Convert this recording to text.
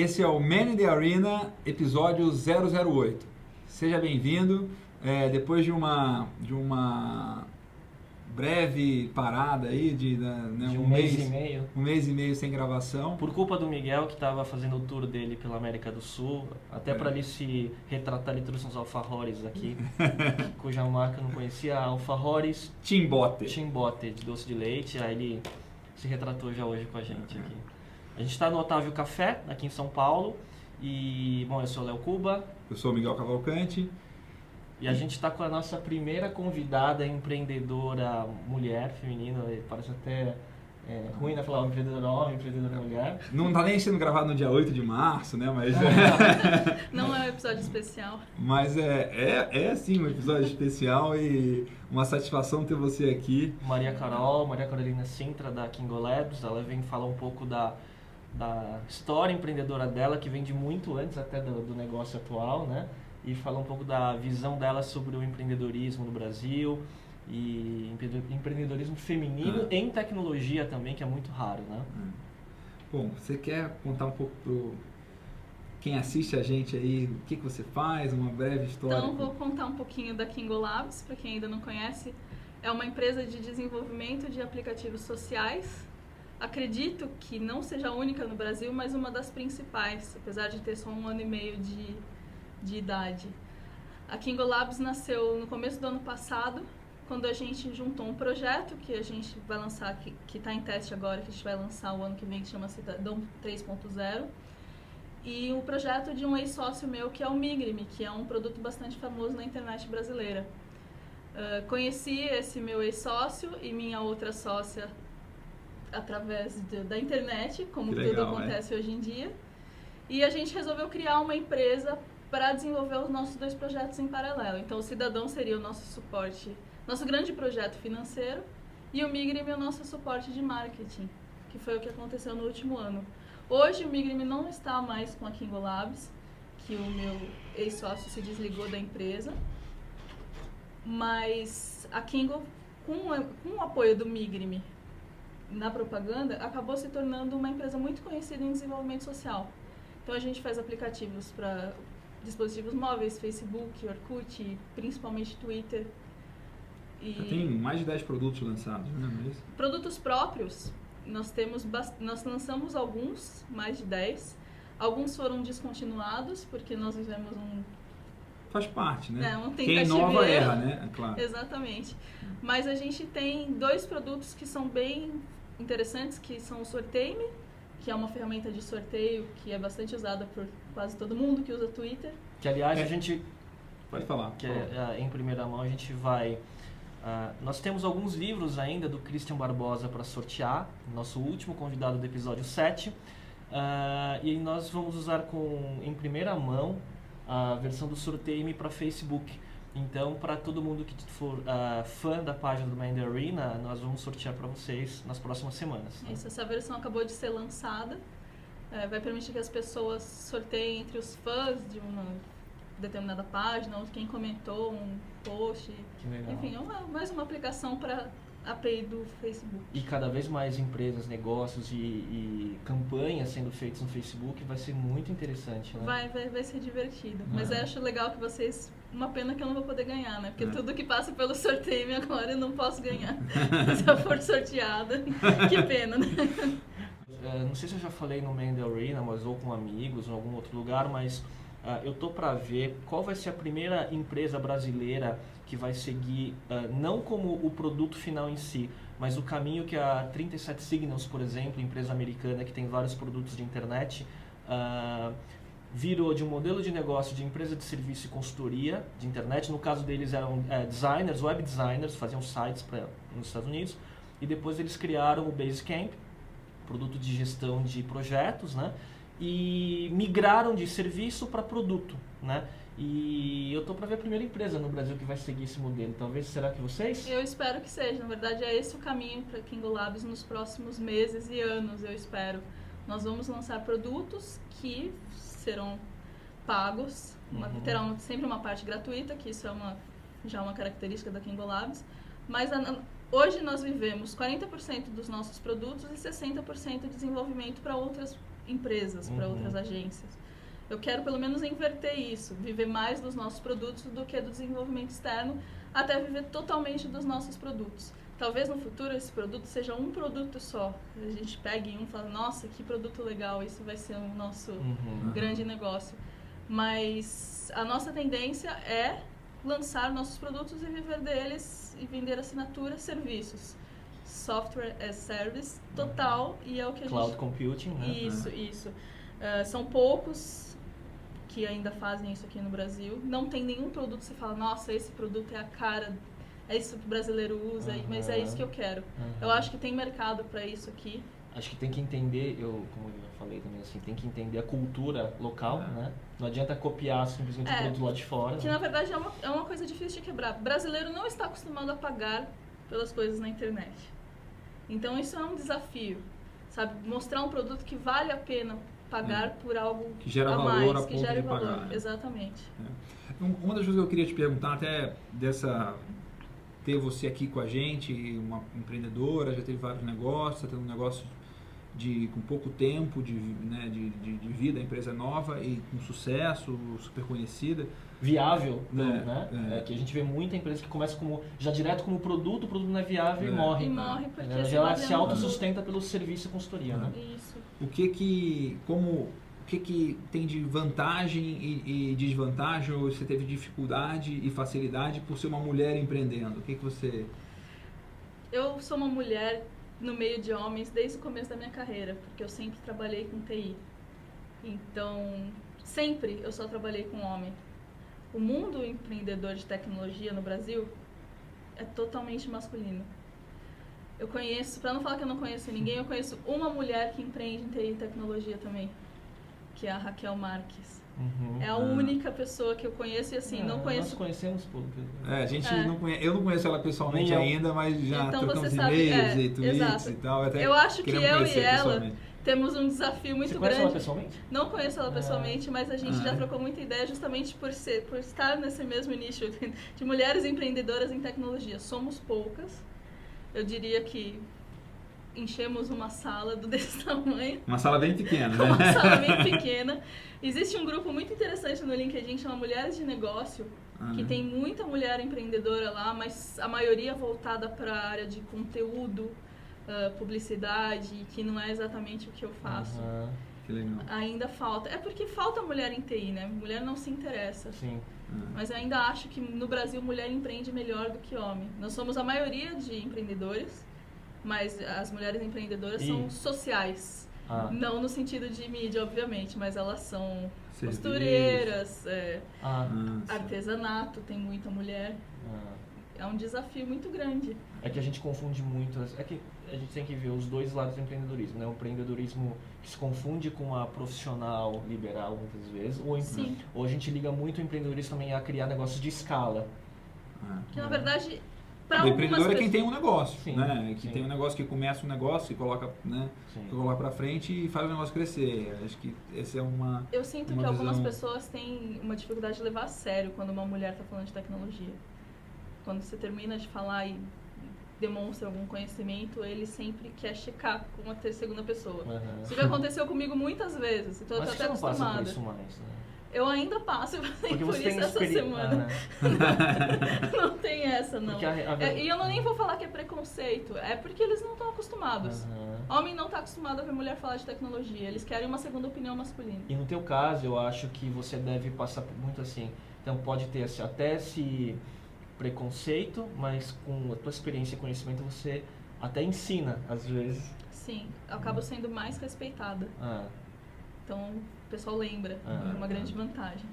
Esse é o Man in the Arena, episódio 008. Seja bem-vindo. É, depois de uma, de uma breve parada aí de, né, de um, um, mês, mês, e meio. Um mês e meio sem gravação. Por culpa do Miguel, que estava fazendo o tour dele pela América do Sul. Até é. para ele se retratar, ele trouxe uns alfajores aqui, cuja marca eu não conhecia. Alfajores... Timbote. Timbote, de doce de leite. Aí ele se retratou já hoje com a gente aqui. A gente está no Otávio Café, aqui em São Paulo. E, bom, eu sou o Léo Cuba. Eu sou o Miguel Cavalcante. E a gente está com a nossa primeira convidada empreendedora mulher, feminina, parece até é, ruim né, falar empreendedora homem, empreendedora mulher. Não está nem sendo gravado no dia 8 de março, né? Mas não, não é um episódio especial. Mas é, é, é sim um episódio especial e uma satisfação ter você aqui. Maria Carol, Maria Carolina Sintra da Kingo Labs, ela vem falar um pouco da, da história empreendedora dela, que vem de muito antes até do, do negócio atual, né? e falar um pouco da visão dela sobre o empreendedorismo no Brasil e empreendedorismo feminino ah. em tecnologia também, que é muito raro, né? Ah. Bom, você quer contar um pouco pro quem assiste a gente aí, o que, que você faz, uma breve história? Então, vou contar um pouquinho da Kingo Labs, para quem ainda não conhece. É uma empresa de desenvolvimento de aplicativos sociais. Acredito que não seja a única no Brasil, mas uma das principais, apesar de ter só um ano e meio de de idade. A Kingo Labs nasceu no começo do ano passado, quando a gente juntou um projeto que a gente vai lançar, que está em teste agora, que a gente vai lançar o ano que vem, que chama Cidadão 3.0. E o projeto de um ex-sócio meu, que é o Migrime, que é um produto bastante famoso na internet brasileira. Uh, conheci esse meu ex-sócio e minha outra sócia através de, da internet, como legal, tudo acontece é? hoje em dia. E a gente resolveu criar uma empresa para desenvolver os nossos dois projetos em paralelo. Então, o Cidadão seria o nosso suporte, nosso grande projeto financeiro, e o Migrime é o nosso suporte de marketing, que foi o que aconteceu no último ano. Hoje, o Migrime não está mais com a Kingo Labs, que o meu ex-sócio se desligou da empresa, mas a Kingo, com, com o apoio do Migrime na propaganda, acabou se tornando uma empresa muito conhecida em desenvolvimento social. Então a gente faz aplicativos para dispositivos móveis, Facebook, Orkut, principalmente Twitter. E Já tem mais de 10 produtos lançados, né? Mas... Produtos próprios, nós temos nós lançamos alguns, mais de 10. Alguns foram descontinuados porque nós vivemos um faz parte, né? É, um Quem inova erra, né? É claro. Exatamente. Mas a gente tem dois produtos que são bem interessantes, que são o Sorteio que é uma ferramenta de sorteio que é bastante usada por quase todo mundo que usa Twitter. Que aliás é. a gente pode falar. Que é, é, em primeira mão a gente vai uh, nós temos alguns livros ainda do Christian Barbosa para sortear, nosso último convidado do episódio 7. Uh, ah, e nós vamos usar com em primeira mão a versão do sorteio para Facebook. Então, para todo mundo que for uh, fã da página do Mind Arena, nós vamos sortear para vocês nas próximas semanas. Né? Isso, essa versão acabou de ser lançada. É, vai permitir que as pessoas sorteiem entre os fãs de uma determinada página ou quem comentou um post. Enfim, é uma, mais uma aplicação para API do Facebook. E cada vez mais empresas, negócios e, e, campanhas sendo feitas no Facebook vai ser muito interessante, né? Vai, vai, vai ser divertido. Mas eu acho legal que vocês... Uma pena que eu não vou poder ganhar, né? Porque é. tudo que passa pelo sorteio agora eu não posso ganhar. se eu for sorteada. que pena, né? É, não sei se eu já falei no Mendel Arena, mas ou com amigos, em algum outro lugar, mas uh, eu tô para ver qual vai ser a primeira empresa brasileira que vai seguir uh, não como o produto final em si, mas o caminho que a 37 Signals, por exemplo, empresa americana que tem vários produtos de internet, uh, virou de um modelo de negócio de empresa de serviço e consultoria de internet. No caso deles eram uh, designers, web designers, faziam sites pra, nos Estados Unidos, e depois eles criaram o Basecamp, produto de gestão de projetos, né? E migraram de serviço para produto, né? E eu tô para ver a primeira empresa no Brasil que vai seguir esse modelo. Talvez será que vocês? Eu espero que seja. Na verdade, é esse o caminho para Kingo Labs nos próximos meses e anos, eu espero. Nós vamos lançar produtos que serão pagos, uma, uhum. terão sempre uma parte gratuita, que isso é uma já uma característica da Kingo Labs. Mas a, hoje nós vivemos 40% dos nossos produtos e 60% de desenvolvimento para outras empresas, para Uhum. outras agências. Eu quero pelo menos inverter isso, viver mais dos nossos produtos do que do desenvolvimento externo, até viver totalmente dos nossos produtos. Talvez no futuro esse produto seja um produto só. A gente pegue um e fala, nossa, que produto legal, isso vai ser o nosso Uhum. grande negócio. Mas a nossa tendência é lançar nossos produtos e viver deles e vender assinatura, serviços. Software as service total e é o que a Cloud gente computing, né? isso, isso. Ah, são poucos que ainda fazem isso aqui no Brasil. Não tem nenhum produto que você fala, nossa, esse produto é a cara, é isso que o brasileiro usa, mas é isso que eu quero. Uhum. Eu acho que tem mercado para isso aqui. Acho que tem que entender, eu, como eu falei também, assim, tem que entender a cultura local, É. né? Não adianta copiar simplesmente o É, produto lá de fora. Que né? na verdade é uma, é uma coisa difícil de quebrar. O brasileiro não está acostumado a pagar pelas coisas na internet. Então isso é um desafio, sabe? Mostrar um produto que vale a pena pagar por algo Que gera a valor mais, a que de valor. pagar, né? Exatamente. Um- Uma das coisas que eu queria te perguntar, até dessa. ter você aqui com a gente, uma empreendedora, já teve vários negócios, está tendo um negócio de, com pouco tempo de, né, de, de, de vida, a empresa é nova e com sucesso, super conhecida. Viável, É, né? é. É. que a gente vê muita empresa que começa como já direto como produto, o produto não é viável É. e morre. E morre porque Ela baseia se autossustenta pelo serviço e consultoria, né? Isso. O que que, como, o que que tem de vantagem e, e desvantagem, ou você teve dificuldade e facilidade por ser uma mulher empreendendo? O que que você... Eu sou uma mulher no meio de homens desde o começo da minha carreira, porque eu sempre trabalhei com TI. Então, sempre eu só trabalhei com homem. O mundo empreendedor de tecnologia no Brasil é totalmente masculino. Eu conheço, para não falar que eu não conheço ninguém, eu conheço uma mulher que empreende em TI e tecnologia também, que é a Raquel Marques. Uhum. É a Ah. única pessoa que eu conheço e assim, não Nós conheço conhecemos pouco. É, a gente É. não conhece, eu não conheço ela pessoalmente eu. ainda, mas já Então trocamos você sabe- e-mails é, e tweets exato. e tal. Até Eu acho que eu e ela temos um desafio muito Você conhece grande. ela pessoalmente? Não conheço ela Ah. pessoalmente, mas a gente Ah, já é? trocou muita ideia justamente por ser, por estar nesse mesmo nicho de mulheres empreendedoras em tecnologia. Somos poucas. Eu diria que enchemos uma sala do desse tamanho, Uma sala bem pequena, uma né? sala bem pequena. Existe um grupo muito interessante no LinkedIn que chama Mulheres de Negócio, que Ah, tem muita mulher empreendedora lá, mas a maioria voltada para a área de conteúdo, ah, publicidade, que não é exatamente o que eu faço. Aham, Que legal. Ainda falta. É porque falta mulher em TI, né? Mulher não se interessa. Sim. Ah. Mas ainda acho que no Brasil mulher empreende melhor do que homem. Nós somos a maioria de empreendedores, mas as mulheres empreendedoras E- são sociais. Ah, Não no sentido de mídia, obviamente, mas elas são Serviço. costureiras, é, ah, artesanato, tem muita mulher. ah. É um desafio muito grande. É que a gente confunde muito. É que a gente tem que ver os dois lados do empreendedorismo, né? O empreendedorismo que se confunde com a profissional liberal muitas vezes, ou, Sim. ou a gente liga muito o empreendedorismo também a criar negócios de escala. Ah. Que na verdade, para O algumas empreendedor é quem tem um negócio, Sim, né? Que sim. tem um negócio que começa um negócio e coloca, né? Sim. Coloca pra frente e faz o negócio crescer. Acho que essa é uma... Eu sinto uma que algumas visão- pessoas têm uma dificuldade de levar a sério quando uma mulher está falando de tecnologia. Quando você termina de falar e demonstra algum conhecimento, ele sempre quer checar com uma ter- segunda pessoa. Aham. Isso já aconteceu comigo muitas vezes, então eu Mas tô você até não passa por acostumada. isso mais, né? Eu ainda passo e Porque por isso essa semana. não tem essa, não. A- a- É, e eu não, nem vou falar que é preconceito, é porque eles não estão acostumados. Aham. Homem não está acostumado a ver mulher falar de tecnologia, eles querem uma segunda opinião masculina. E no teu caso, eu acho que você deve passar por muito assim. Então pode ter esse- até esse preconceito, mas com a tua experiência e conhecimento você até ensina, às vezes. Sim, eu acabo sendo mais respeitada. Ah, Então o pessoal lembra, Ah, é uma grande vantagem.